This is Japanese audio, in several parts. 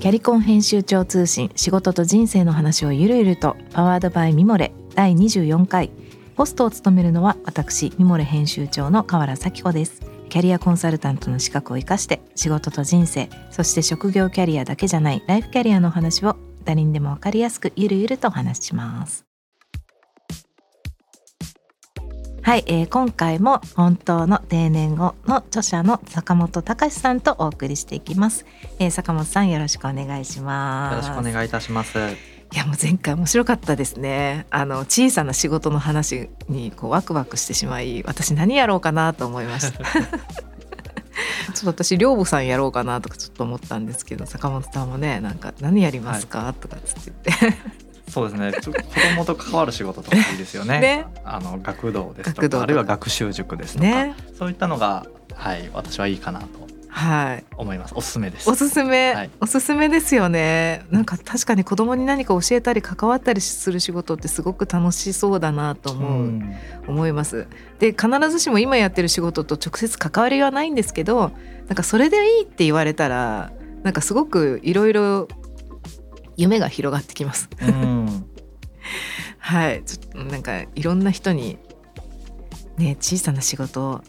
キャリコン編集長通信仕事と人生の話をゆるゆるとパワードバイミモレ第24回。ホストを務めるのは私ミモレ編集長の河原咲子です。キャリアコンサルタントの資格を生かして仕事と人生そして職業キャリアだけじゃないライフキャリアの話を誰にでもわかりやすくゆるゆるとお話しします。はい、えー、今回も本当の定年後の著者の坂本隆さんとお送りしていきます、えー、坂本さんよろしくお願いします。よろしくお願いいたします。いやもう前回面白かったですね。あの小さな仕事の話にこうワクワクしてしまい私何やろうかなと思いました。ちょっと私寮母さんやろうかなとかちょっと思ったんですけど坂本さんもねなんか何やりますか、とかつって言ってそうですね。子供と関わる仕事とかいいですよね。ね。あの学童ですとか、あるいは学習塾ですとか、ね。そういったのがはい私はいいかなとはい。思います。おすすめです。おすすめ、はい。おすすめですよね。なんか確かに子供に何か教えたり関わったりする仕事ってすごく楽しそうだなと思う、うん。思います。で必ずしも今やってる仕事と直接関わりはないんですけどなんかそれでいいって言われたらなんかすごくいろいろ夢が広がってきますうん。はいちょっとなんかいろんな人にね小さな仕事を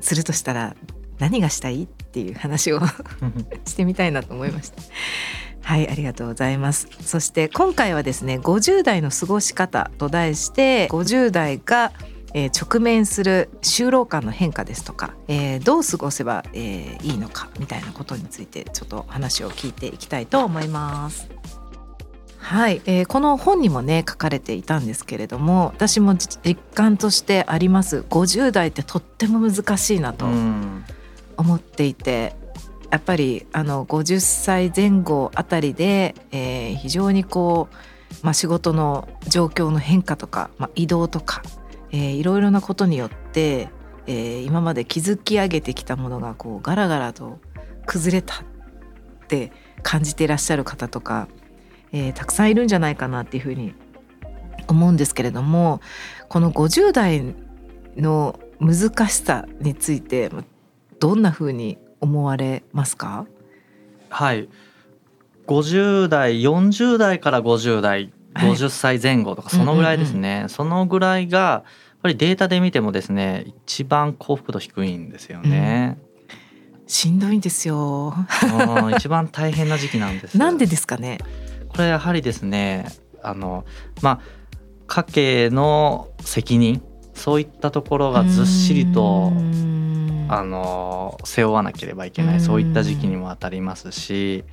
するとしたら何がしたいっていう話を してみたいなと思いました。はい、ありがとうございます。そして今回はですね、50代の過ごし方と題して、50代が、えー直面する就労感の変化ですとか、えーどう過ごせば、えーいいのかみたいなことについてちょっと話を聞いていきたいと思います。はい、えーこの本にもね書かれていたんですけれども私も実実感としてあります50代ってとっても難しいなとうん思っていてやっぱりあの50歳前後あたりで、えー非常にこう、まあ、仕事の状況の変化とか、まあ、移動とか、えーいろいろなことによって、えー今まで築き上げてきたものがこうガラガラと崩れたって感じていらっしゃる方とか、えーたくさんいるんじゃないかなっていうふうに思うんですけれどもこの50代の難しさについてどんなふうに思われますか？はい。50代40代から50代50歳前後とかそのぐらいですね、そのぐらいがやっぱりデータで見てもですね一番幸福度低いんですよね、しんどいんですよ。うん一番大変な時期なんです なんでですかね？これやはりですねあのまあ家計の責任そういったところがずっしりとあの背負わなければいけなうんいそういった時期にもあたりますし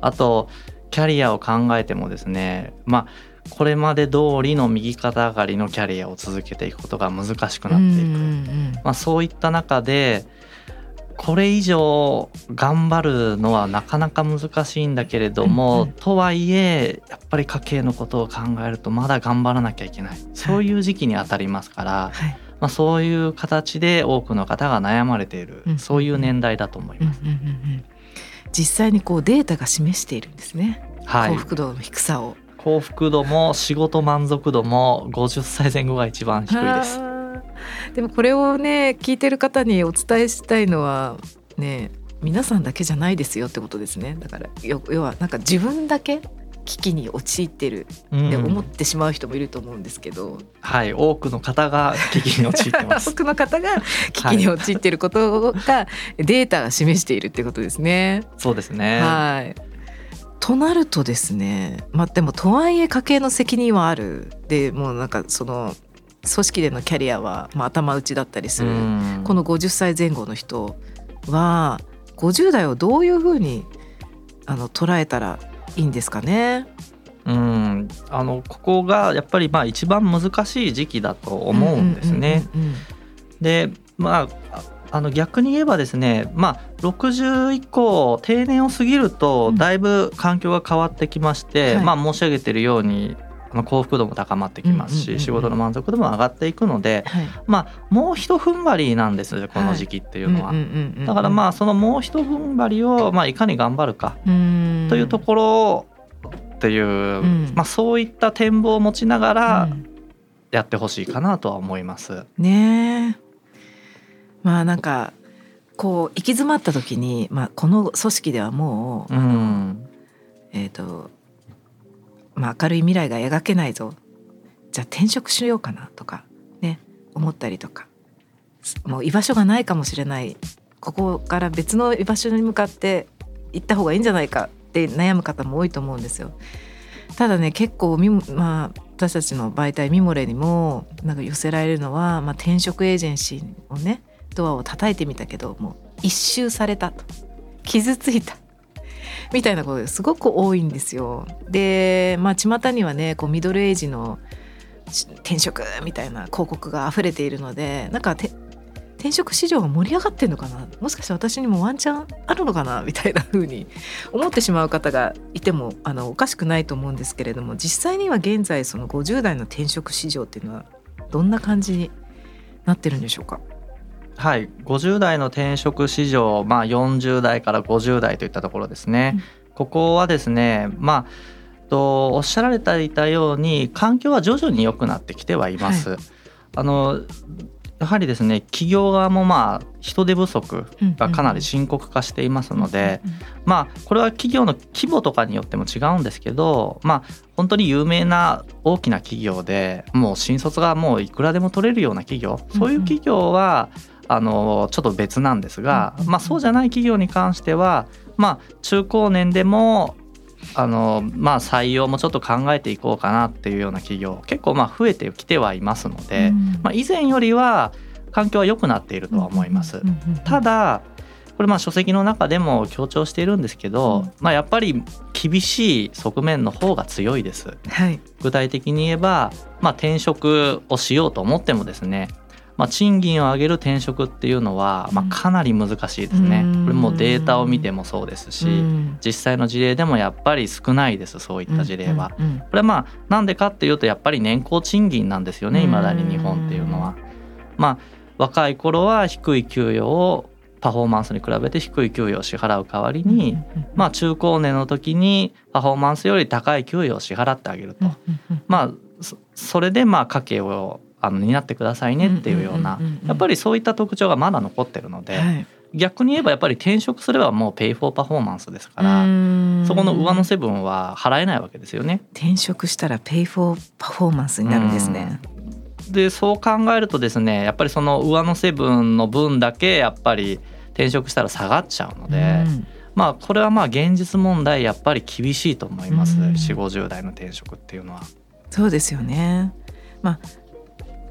あとキャリアを考えてもですねまあこれまで通りの右肩上がりのキャリアを続けていくことが難しくなっていく、うんうんまあ、そういった中でこれ以上頑張るのはなかなか難しいんだけれども、うんうん。とはいえやっぱり家計のことを考えるとまだ頑張らなきゃいけない。そういう時期にあたりますから、はい。まあ、そういう形で多くの方が悩まれている、うん。そういう年代だと思います。うんうんうんうん実際にこうデータが示しているんですね。はい幸、福度の低さを。幸福度も仕事満足度も50歳前後が一番低いです。でもこれをね聞いてる方にお伝えしたいのはね皆さんだけじゃないですよってことですねだからよ要はなんか自分だけ危機に陥ってるって思ってしまう人もいると思うんですけど、はい、多くの方が危機に陥ってま多す。くの方が危機に陥っていることがデータが示しているってことですね。そうですね。はい。となるとですねまあでもとはいえ家計の責任はある。でもうなんかその組織でのキャリアは、まあ、頭打ちだったりする、うん。この50歳前後の人は50代をどういうふうにあの捉えたらいいんですかね。うん、あのここがやっぱりまあ一番難しい時期だと思うんですね。うんうんうんでまあああの逆に言えばですねまあ60以降定年を過ぎるとうんだいぶ環境が変わってきまして、はいまあ申し上げているようにあの幸福度も高まってきますし、うんうんうんうん仕事の満足度も上がっていくのではい。まあもう一踏ん張りなんですよこの時期っていうのは。うんうんうんうんだからまあそのもう一踏ん張りをまあいかに頑張るかうん。というところっていう、ん。まあそういった展望を持ちながらうん。やってほしいかなとは思います。ねえ。まあなんかこう行き詰まった時に、まあ、この組織ではもう、うん。えーとまあ、明るい未来が描けないぞ。じゃあ転職しようかなとかね思ったりとか。もう居場所がないかもしれない。ここから別の居場所に向かって行った方がいいんじゃないかって悩む方も多いと思うんですよ。ただね結構み、まあ、私たちの媒体ミモレにもなんか寄せられるのは、まあ、転職エージェンシーをねドアを叩いてみたけどもう一周されたと。傷ついた。みたいなことがすごく多いんですよ。でまあ巷にはねこうミドルエイジの転職みたいな広告が溢れているのでなんか転職市場が盛り上がってんのかな？もしかして私にもワンチャンあるのかな？みたいな風に 思ってしまう方がいてもあのおかしくないと思うんですけれども実際には現在その50代の転職市場っていうのはどんな感じになってるんでしょうか？はい50代の転職市場、まあ、40代から50代といったところですね。うん、ここはですねまあとおっしゃられていたように環境は徐々に良くなってきてはいます。はい。あのやはりですね企業側もまあ人手不足がかなり深刻化していますので、まあこれは企業の規模とかによっても違うんですけどまあ本当に有名な大きな企業でもう新卒がもういくらでも取れるような企業そういう企業はあのちょっと別なんですが、まあ、そうじゃない企業に関してはまあ中高年でもあのまあ採用もちょっと考えていこうかなっていうような企業結構まあ増えてきてはいますので、うん、まあ、以前よりは環境は良くなっているとは思います。ただこれまあ書籍の中でも強調しているんですけど、うん、まあ、やっぱり厳しい側面の方が強いです。はい、具体的に言えば、まあ、転職をしようと思ってもですねまあ、賃金を上げる転職っていうのは、まあ、かなり難しいですね。これもデータを見てもそうですし実際の事例でもやっぱり少ないですそういった事例は。これはまあなんでかっていうとやっぱり年功賃金なんですよねいまだに日本っていうのは。まあ若い頃は低い給与をパフォーマンスに比べて低い給与を支払う代わりに、まあ、中高年の時にパフォーマンスより高い給与を支払ってあげると、まあそれでまあ家計をあの担ってくださいねっていうようなやっぱりそういった特徴がまだ残ってるので、はい、逆に言えばやっぱり転職すればもう pay for performance ですからそこの上乗せ分は払えないわけですよね。転職したら pay for performance になるんですね。でそう考えるとですねやっぱりその上乗せ分の分だけやっぱり転職したら下がっちゃうので。まあこれはまあ現実問題やっぱり厳しいと思います、4、50代の転職っていうのは。そうですよね。まあ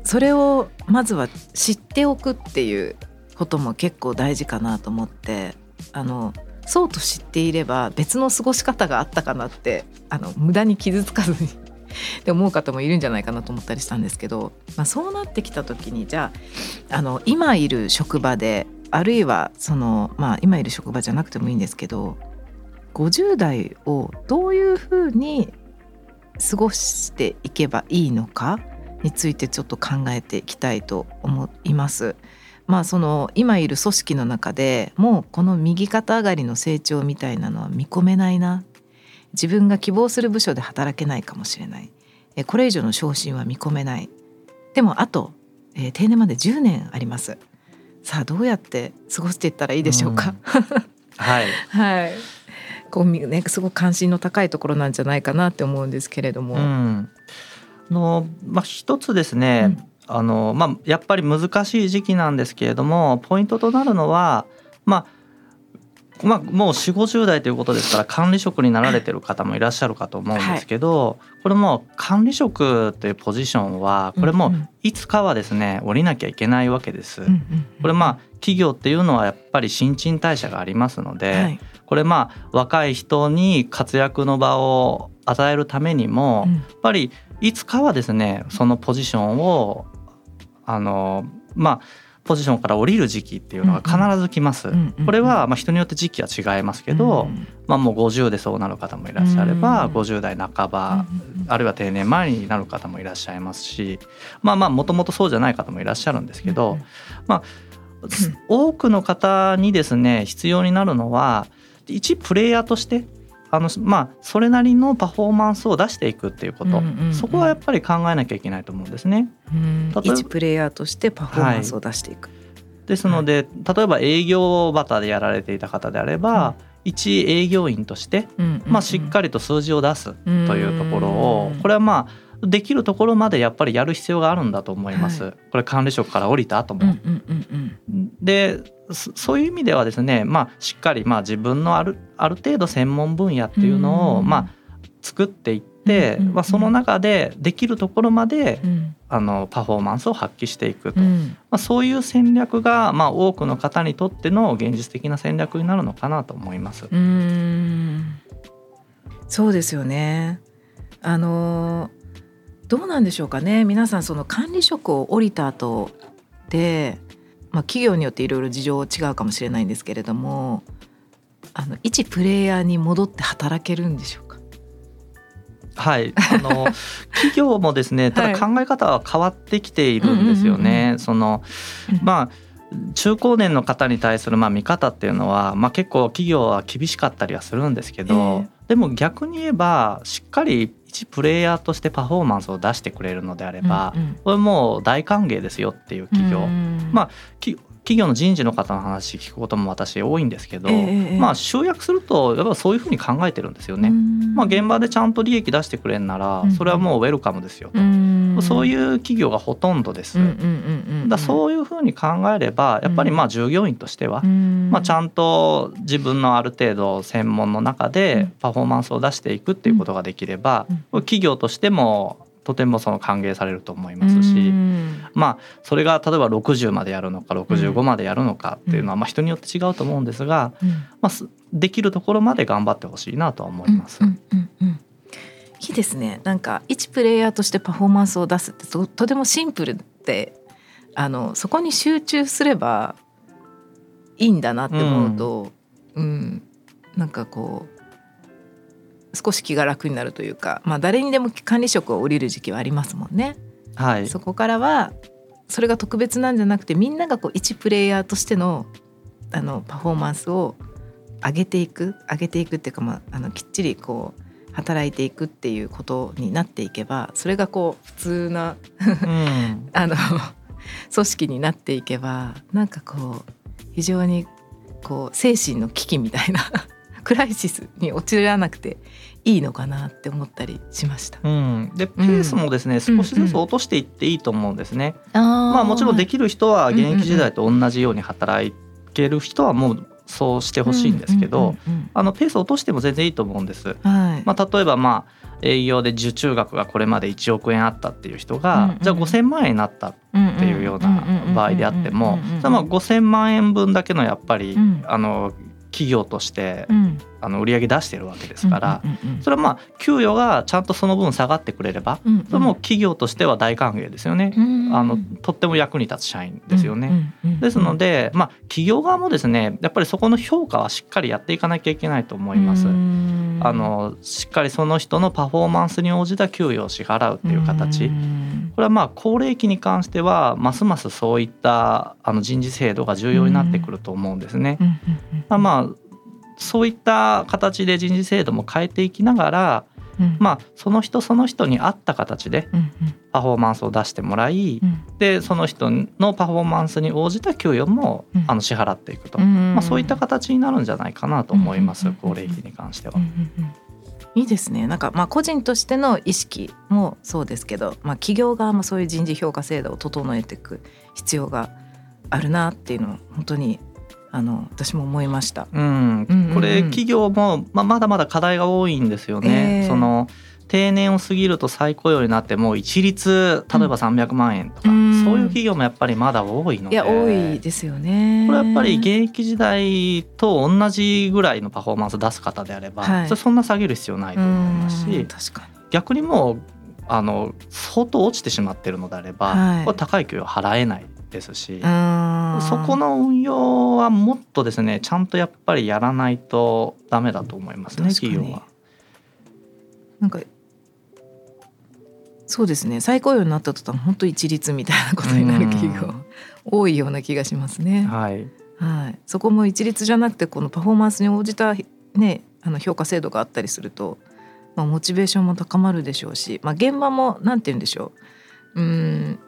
それをまずは知っておくっていうことも結構大事かなと思ってあのそうと知っていれば別の過ごし方があったかなってあの無駄に傷つかずに って思う方もいるんじゃないかなと思ったりしたんですけど、まあ、そうなってきた時にじゃああの今いる職場であるいはその、まあ、今いる職場じゃなくてもいいんですけど50代をどういうふうに過ごしていけばいいのかについてちょっと考えていきたいと思います。まあその今いる組織の中でもうこの右肩上がりの成長みたいなのは見込めないな。自分が希望する部署で働けないかもしれない。これ以上の昇進は見込めない。でもあと、えー、定年まで10年あります。さあどうやって過ごしていったらいいでしょうか、うん、はい、はい、こうねすごく関心の高いところなんじゃないかなって思うんですけれども、うんの、まあ、一つですね、うん、あのまあ、やっぱり難しい時期なんですけれどもポイントとなるのは、まあ、まあ、もう4 5 0代ということですから管理職になられてる方もいらっしゃるかと思うんですけど、はい、これも管理職というポジションはこれもいつかはですね降りなきゃいけないわけです。これまあ企業っていうのはやっぱり新陳代謝がありますので、はい、これまあ若い人に活躍の場を与えるためにも、やっぱりいつかはですねそのポジションをあのまあポジションから降りる時期っていうのが必ず来ます。これはまあ人によって時期は違いますけど、まあもう50でそうなる方もいらっしゃれば、50代半ば、あるいは定年前になる方もいらっしゃいますし、まあまあもともとそうじゃない方もいらっしゃるんですけど、まあ多くの方にですね必要になるのは一プレイヤーとしてあのまあそれなりのパフォーマンスを出していくっていうこと、うんうんうん、そこはやっぱり考えなきゃいけないと思うんですね。一プレイヤーとしてパフォーマンスを出していく。はい、ですので、例えば営業バタでやられていた方であれば、一営業員として、まあ、しっかりと数字を出すというところをこれはまあできるところまでやっぱりやる必要があるんだと思います。はい、これ管理職から降りた後も。でそういう意味ではですね、まあ、しっかりまあ自分のあるある程度専門分野っていうのをまあ作っていって、まあ、その中でできるところまで、あのパフォーマンスを発揮していくと、まあ、そういう戦略がまあ多くの方にとっての現実的な戦略になるのかなと思います。うん。そうですよね。あのどうなんでしょうかね。皆さんその管理職を降りた後でまあ、企業によっていろいろ事情違うかもしれないんですけれどもあの一プレイヤーに戻って働けるんでしょうか？はい。あの 企業もですねただ考え方は変わってきているんですよね。そのまあ中高年の方に対するまあ見方っていうのは、まあ、結構企業は厳しかったりはするんですけど、えー、でも逆に言えばしっかり一プレイヤーとしてパフォーマンスを出してくれるのであれば、うんうん、これもう大歓迎ですよっていう企業、まあ企業の人事の方の話聞くことも私多いんですけど、えー、まあ集約するとやっぱそういうふうに考えてるんですよね。まあ、現場でちゃんと利益出してくれんならそれはもうウェルカムですよと、そういう企業がほとんどです。だそういうふうに考えればやっぱりまあ従業員としては、まあ、ちゃんと自分のある程度専門の中でパフォーマンスを出していくっていうことができれば、企業としてもとてもその歓迎されると思いますし、まあそれが例えば60までやるのか65までやるのかっていうのはまあ人によって違うと思うんですが、まあ、できるところまで頑張ってほしいなとは思います。うんうんうんうん。いいですね。なんか一プレイヤーとしてパフォーマンスを出すってととてもシンプルであのそこに集中すればいいんだなって思うと、うん、うん、なんかこう少し気が楽になるというか、まあ、誰にでも管理職を降りる時期はありますもんね。はい、そこからはそれが特別なんじゃなくてみんながこう一プレイヤーとしてのあのパフォーマンスを上げていく上げていくっていうか、まあ、あのきっちりこう働いていくっていうことになっていけばそれがこう普通なうん、あの組織になっていけばなんかこう非常にこう精神の危機みたいなクライシスに陥らなくていいのかなって思ったりしました。うん、でペースもですね、うん、少しずつ落としていっていいと思うんですね。うん、まあもちろんできる人は現役時代と同じように働ける人はもうそうしてほしいんですけど、あのペースを落としても全然いいと思うんです。はい、まあ例えばまあ営業で受注額がこれまで1億円あったっていう人が、じゃあ5,000万円になったっていうような場合であっても、まあ5,000万円分だけのやっぱり、あの企業として、うん、あの売り上げ出してるわけですから、それはまあ給与がちゃんとその分下がってくれれば、うんうん、それも企業としては大歓迎ですよね、うんうん、あのとっても役に立つ社員ですよね。ですので、まあ、企業側もですねやっぱりそこの評価はしっかりやっていかなきゃいけないと思います。あのしっかりその人のパフォーマンスに応じた給与を支払うっていう形。これはまあ高齢期に関してはますますそういったあの人事制度が重要になってくると思うんですね。まあそういった形で人事制度も変えていきながら、うん、まあその人その人に合った形でパフォーマンスを出してもらい、うん、でその人のパフォーマンスに応じた給与も、うん、あの支払っていくと、まあ、そういった形になるんじゃないかなと思います、高齢期に関しては。いいですね。なんかまあ個人としての意識もそうですけど、まあ、企業側もそういう人事評価制度を整えていく必要があるなっていうのを本当にあの私も思いました。うん、これ企業も、まあ、まだまだ課題が多いんですよね。えー、その定年を過ぎると再雇用になっても一律例えば300万円とか、うん、そういう企業もやっぱりまだ多いので。いや多いですよね。これやっぱり現役時代と同じぐらいのパフォーマンス出す方であれば、はい、そんな下げる必要ないと思いますし逆にもうあの相当落ちてしまってるのであれば、はい、これ高い給与払えないですし。そこの運用はもっとですねちゃんとやっぱりやらないとダメだと思いますね企業は。なんかそうですね再雇用になった途端本当一律みたいなことになる企業多いような気がしますね。はい、はい、そこも一律じゃなくてこのパフォーマンスに応じた、ね、あの評価制度があったりすると、まあ、モチベーションも高まるでしょうし、まあ、現場も何て言うんでしょう。うん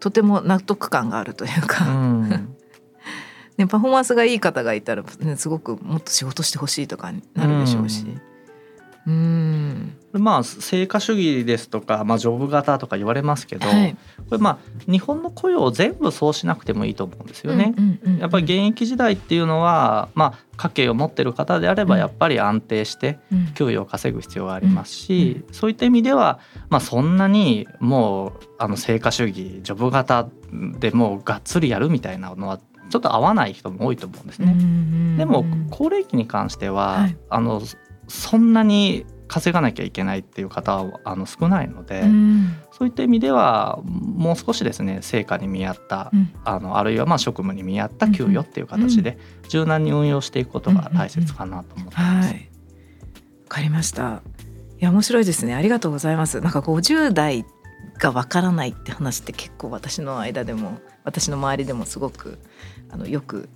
とても納得感があるというか、うん、ね、パフォーマンスがいい方がいたら、ね、すごくもっと仕事してほしいとかになるでしょうし。うんまあ成果主義ですとか、まあ、ジョブ型とか言われますけど、はい、これまあ日本の雇用を全部そうしなくてもいいと思うんですよね。やっぱり現役時代っていうのは、まあ、家計を持ってる方であればやっぱり安定して給与を稼ぐ必要がありますし、そういった意味では、まあ、そんなにもうあの成果主義ジョブ型でもうがっつりやるみたいなのはちょっと合わない人も多いと思うんですね。でも高齢期に関しては、はい、あのそんなに稼がなきゃいけないっていう方はあの少ないので、うん、そういった意味ではもう少しですね成果に見合った、うん、あのあるいはまあ職務に見合った給与っていう形で柔軟に運用していくことが大切かなと思ってます。わ、かりました。いや面白いですね。ありがとうございます。なんか50代がわからないって話って結構私の間でも私の周りでもすごくあのよく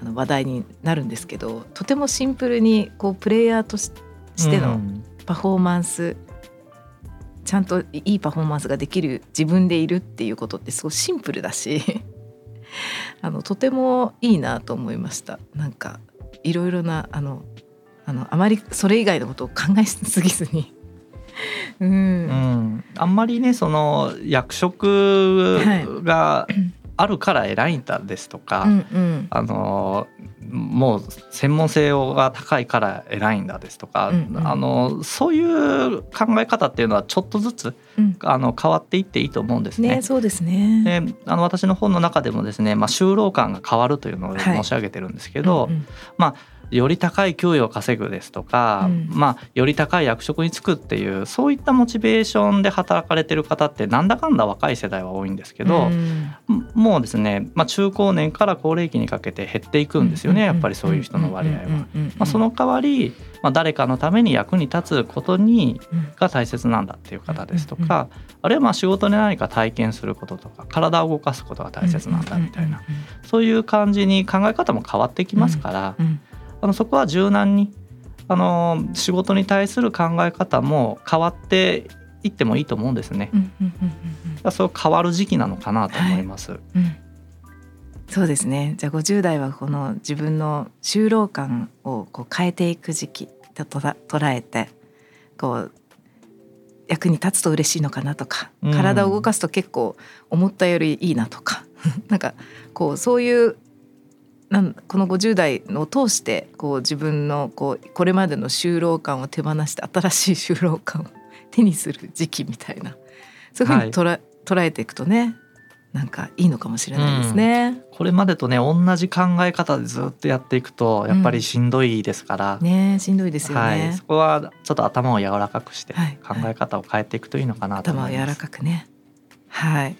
あの話題になるんですけどとてもシンプルにこうプレイヤーとしてのパフォーマンス、うん、ちゃんといいパフォーマンスができる自分でいるっていうことってすごいシンプルだし あのとてもいいなと思いました。なんかいろいろなあのあのあまりそれ以外のことを考えすぎずに。うん、うん、あんまりねその役職が あるから偉いんだですとか、うんうん、あのもう専門性が高いから偉いんだですとか、うんうん、あのそういう考え方っていうのはちょっとずつ、うん、あの変わっていっていいと思うんですね。ねそうですね。であの私の本の中でもですね、まあ、就労感が変わるというのを申し上げてるんですけど、はいうんうん、まあより高い給与を稼ぐですとか、うん、まあ、より高い役職に就くっていうそういったモチベーションで働かれてる方ってなんだかんだ若い世代は多いんですけど、うん、もうですね、まあ、中高年から高齢期にかけて減っていくんですよね、やっぱりそういう人の割合は。まあ、その代わり、まあ、誰かのために役に立つことにが大切なんだっていう方ですとか、あるいはまあ仕事で何か体験することとか体を動かすことが大切なんだみたいな、そういう感じに考え方も変わってきますから。あのそこは柔軟にあの仕事に対する考え方も変わっていってもいいと思うんですね。そう変わる時期なのかなと思います。はいうん、そうですね。じゃあ50代はこの自分の就労感をこう変えていく時期と捉えてこう役に立つと嬉しいのかなとか、体を動かすと結構思ったよりいいなとか なんかこうそういうなんこの50代を通してこう自分のこうこれまでの就労感を手放して新しい就労感を手にする時期みたいな。そういうふうに捉,、はい、捉えていくとねなんかいいのかもしれないですね、うん、これまでとね同じ考え方でずっとやっていくとやっぱりしんどいですから、うん、ねしんどいですよね、はい、そこはちょっと頭を柔らかくして考え方を変えていくといいのかなと思います、はい、頭を柔らかくね。はい。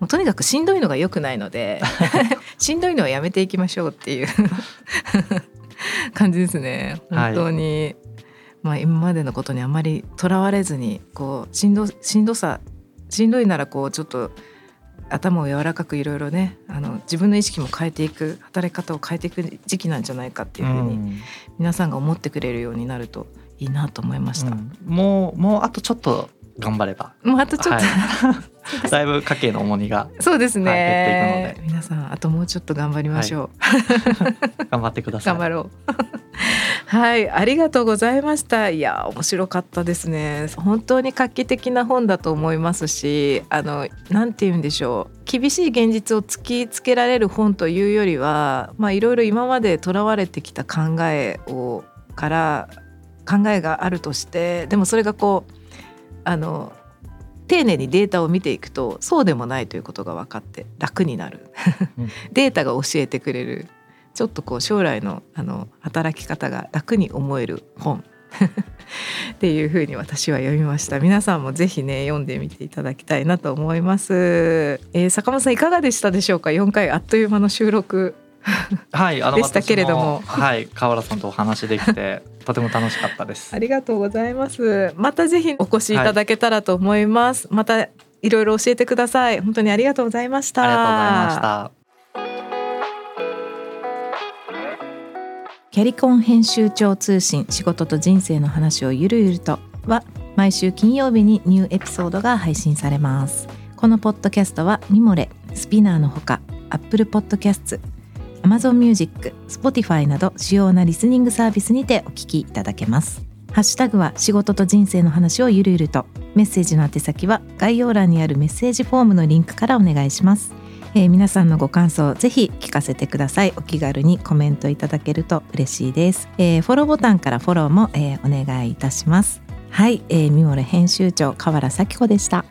もうとにかくしんどいのが良くないので しんどいのはやめていきましょうっていう。感じですね。本当に、はい、まあ、今までのことにあまりとらわれずにこうしんどしんどさしんどいならこうちょっと頭を柔らかくいろいろねあの自分の意識も変えていく働き方を変えていく時期なんじゃないかっていうふうに皆さんが思ってくれるようになるといいなと思いました。うん、もうもうあとちょっと頑張れば。もうあとちょっと、はい、だいぶ家計の重荷がそうですね、はい、減っていくので。皆さんあともうちょっと頑張りましょう、はい、頑張ってください。頑張ろう。はいありがとうございました。いや面白かったですね。本当に画期的な本だと思いますしあのなんて言うんでしょう。厳しい現実を突きつけられる本というよりはまあいろいろ今までとらわれてきた考えをから考えがあるとしてでもそれがこうあの丁寧にデータを見ていくとそうでもないということが分かって楽になる。データが教えてくれる。ちょっとこう将来のあの働き方が楽に思える本。っていうふうに私は読みました。皆さんもぜひね読んでみていただきたいなと思います、えー、坂本さんいかがでしたでしょうか？4回あっという間の収録 はい、あのでしたけれども、はい、河原さんとお話できて とても楽しかったです。ありがとうございます。またぜひお越しいただけたらと思います。はい、またいろいろ教えてください。本当にありがとうございました。ありがとうございました。キャリコン編集長通信仕事と人生の話をゆるゆるとは毎週金曜日にニューエピソードが配信されます。このポッドキャストはミモレ、スピナーのほか、アッ Amazon Music、Spotify など主要なリスニングサービスにてお聞きいただけます。ハッシュタグは仕事と人生の話をゆるゆると。メッセージの宛先は概要欄にあるメッセージフォームのリンクからお願いします。えー、皆さんのご感想ぜひ聞かせてください。お気軽にコメントいただけると嬉しいです、えー、フォローボタンからフォローも、えー、お願いいたします。はい、えー、ミモレ編集長河原咲子でした。